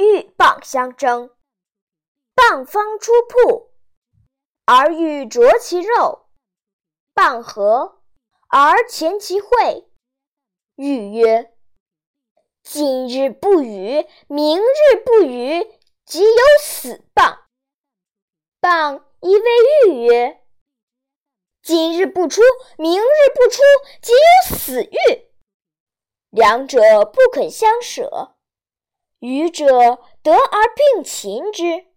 鹬蚌相争。蚌方出铺，而欲啄其肉。蚌合？而前其喙。鹬曰：“今日不雨，明日不雨，即有死蚌。”蚌亦谓鹬曰：“今日不出，明日不出，即有死鹬。”两者不肯相舍，愚者得而并擒之。